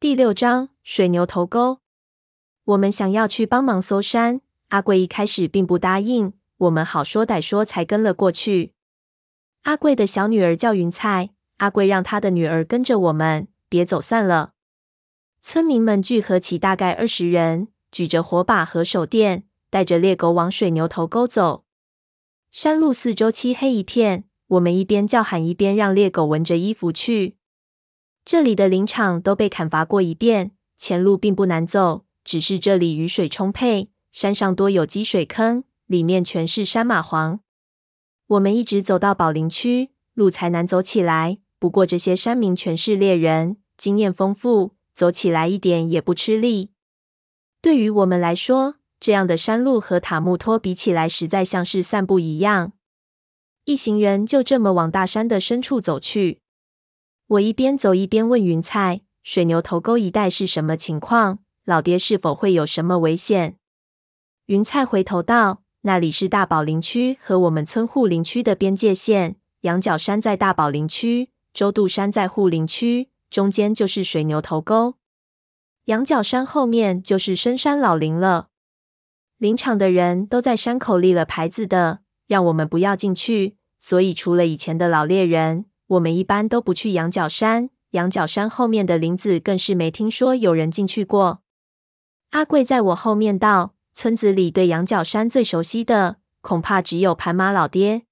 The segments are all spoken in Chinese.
第六章水牛头沟。我们想要去帮忙搜山，阿贵一开始并不答应，我们好说歹说才跟了过去。阿贵的小女儿叫云菜，阿贵让她的女儿跟着我们，别走散了。村民们聚合起大概二十人，举着火把和手电，带着猎狗往水牛头沟走。山路四周漆黑一片，我们一边叫喊，一边让猎狗闻着衣服去。这里的林场都被砍伐过一遍，前路并不难走，只是这里雨水充沛，山上多有积水坑，里面全是山蚂蟥。我们一直走到宝林区，路才难走起来。不过这些山民全是猎人，经验丰富，走起来一点也不吃力。对于我们来说，这样的山路和塔木托比起来，实在像是散步一样。一行人就这么往大山的深处走去。我一边走一边问云菜：“水牛头沟一带是什么情况？老爹是否会有什么危险？”云菜回头道：“那里是大宝林区和我们村护林区的边界线，羊角山在大宝林区，周渡山在护林区，中间就是水牛头沟。羊角山后面就是深山老林了。林场的人都在山口立了牌子的，让我们不要进去。所以除了以前的老猎人。”我们一般都不去羊角山，羊角山后面的林子更是没听说有人进去过。阿贵在我后面道：“村子里对羊角山最熟悉的，恐怕只有盘马老爹。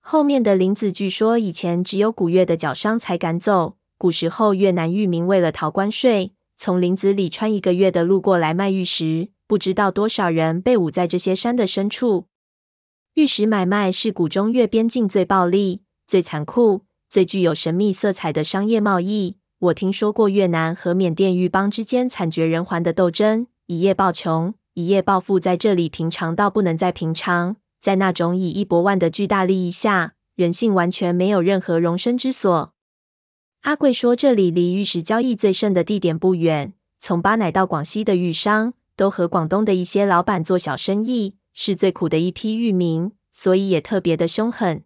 后面的林子据说以前只有古越的脚商才敢走。古时候越南裕民为了逃关税，从林子里穿一个月的路过来卖玉石，不知道多少人被捂在这些山的深处。玉石买卖是古中越边境最暴利、最残酷。”最具有神秘色彩的商业贸易，我听说过越南和缅甸玉邦之间惨绝人寰的斗争，一夜暴穷，一夜暴富，在这里平常到不能再平常。在那种以亿博万的巨大利益下，人性完全没有任何容身之所。阿贵说，这里离玉石交易最盛的地点不远，从巴乃到广西的玉商都和广东的一些老板做小生意，是最苦的一批玉民，所以也特别的凶狠。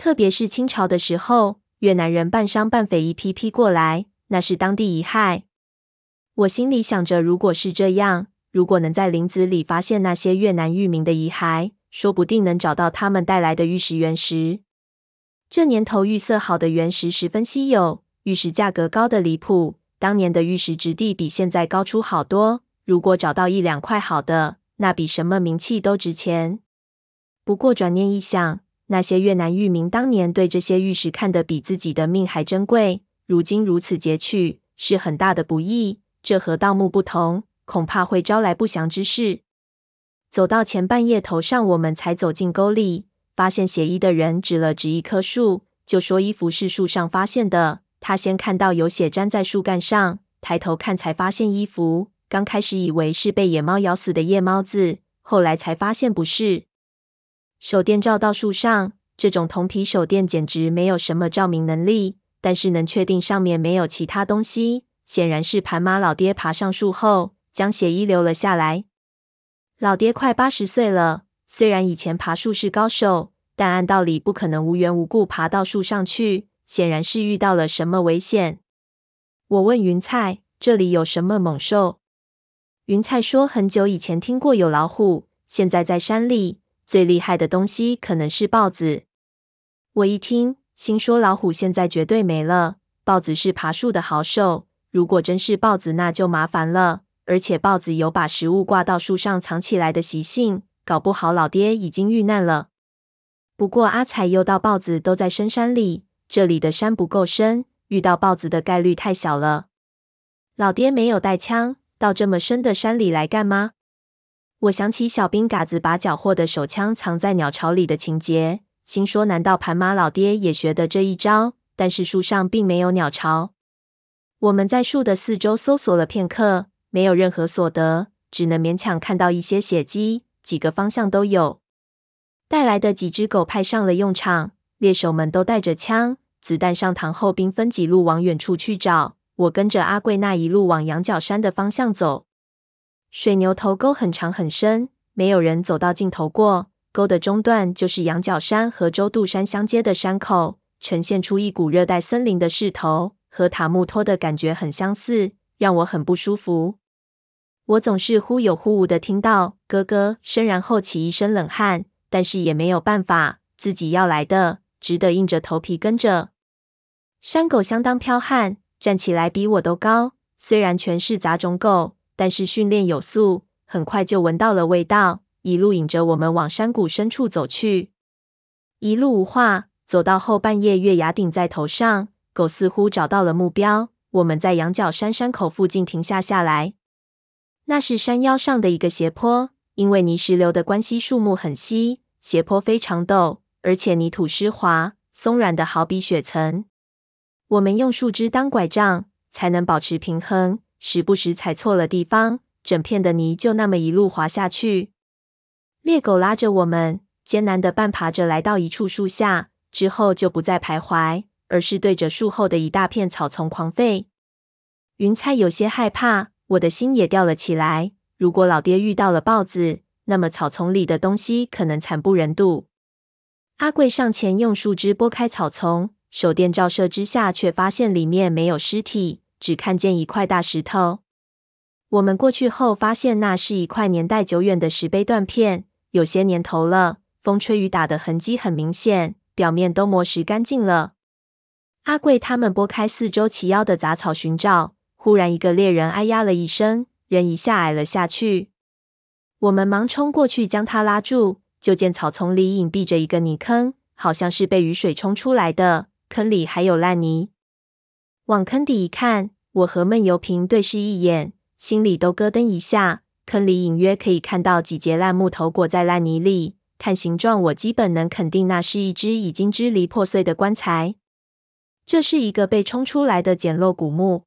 特别是清朝的时候，越南人半商半匪一批批过来，那是当地遗害。我心里想着，如果是这样，如果能在林子里发现那些越南域民的遗骸，说不定能找到他们带来的玉石原石。这年头玉色好的原石十分稀有，玉石价格高的离谱。当年的玉石质地比现在高出好多，如果找到一两块好的，那比什么名器都值钱。不过转念一想，那些越南裕民当年对这些玉石看得比自己的命还珍贵，如今如此劫取，是很大的不易。这和盗墓不同，恐怕会招来不祥之事。走到前半夜头上，我们才走进沟里，发现写衣的人指了指一棵树，就说衣服是树上发现的。他先看到有血粘在树干上，抬头看才发现衣服。刚开始以为是被野猫咬死的夜猫子，后来才发现不是。手电照到树上，这种铜皮手电简直没有什么照明能力，但是能确定上面没有其他东西，显然是盘马老爹爬上树后将血衣留了下来。老爹快八十岁了，虽然以前爬树是高手，但按道理不可能无缘无故爬到树上去，显然是遇到了什么危险。我问云菜：“这里有什么猛兽？”云菜说：“很久以前听过有老虎，现在在山里。”最厉害的东西可能是豹子。我一听，心说老虎现在绝对没了，豹子是爬树的好手。如果真是豹子，那就麻烦了。而且豹子有把食物挂到树上藏起来的习性，搞不好老爹已经遇难了。不过阿彩又道豹子都在深山里，这里的山不够深，遇到豹子的概率太小了。老爹没有带枪，到这么深的山里来干嘛？我想起小兵嘎子把缴获的手枪藏在鸟巢里的情节，心说：难道盘马老爹也学的这一招？但是树上并没有鸟巢。我们在树的四周搜索了片刻，没有任何所得，只能勉强看到一些血迹，几个方向都有。带来的几只狗派上了用场，猎手们都带着枪，子弹上膛后，兵分几路往远处去找。我跟着阿贵那一路往羊角山的方向走。水牛头沟很长很深，没有人走到尽头过。沟的中段就是羊角山和周渡山相接的山口，呈现出一股热带森林的势头。和塔木托的感觉很相似，让我很不舒服。我总是忽有忽无的听到咯咯声，然后起一身冷汗，但是也没有办法，自己要来的，只得硬着头皮跟着。山狗相当剽悍，站起来比我都高。虽然全是杂种狗，但是训练有素，很快就闻到了味道，一路引着我们往山谷深处走去。一路无话，走到后半夜，月牙顶在头上，狗似乎找到了目标。我们在羊角山山口附近停下下来，那是山腰上的一个斜坡，因为泥石流的关系，树木很稀，斜坡非常陡，而且泥土湿滑，松软的好比雪层。我们用树枝当拐杖，才能保持平衡，时不时踩错了地方，整片的泥就那么一路滑下去。猎狗拉着我们。艰难的半爬着来到一处树下，之后就不再徘徊，而是对着树后的一大片草丛狂吠。云彩有些害怕，我的心也吊了起来。如果老爹遇到了豹子，那么草丛里的东西可能惨不忍睹。阿贵上前用树枝拨开草丛，手电照射之下，却发现里面没有尸体，只看见一块大石头。我们过去后，发现那是一块年代久远的石碑断片，有些年头了。风吹雨打的痕迹很明显，表面都磨蚀干净了。阿贵他们拨开四周齐腰的杂草寻找，忽然一个猎人哎呀了一声，人一下矮了下去。我们忙冲过去将他拉住，就见草丛里隐蔽着一个泥坑，好像是被雨水冲出来的，坑里还有烂泥。往坑底一看，我和闷油瓶对视一眼，心里都咯噔一下。坑里隐约可以看到几截烂木头裹在烂泥里。看形状，我基本能肯定那是一只已经支离破碎的棺材。这是一个被冲出来的简陋古墓。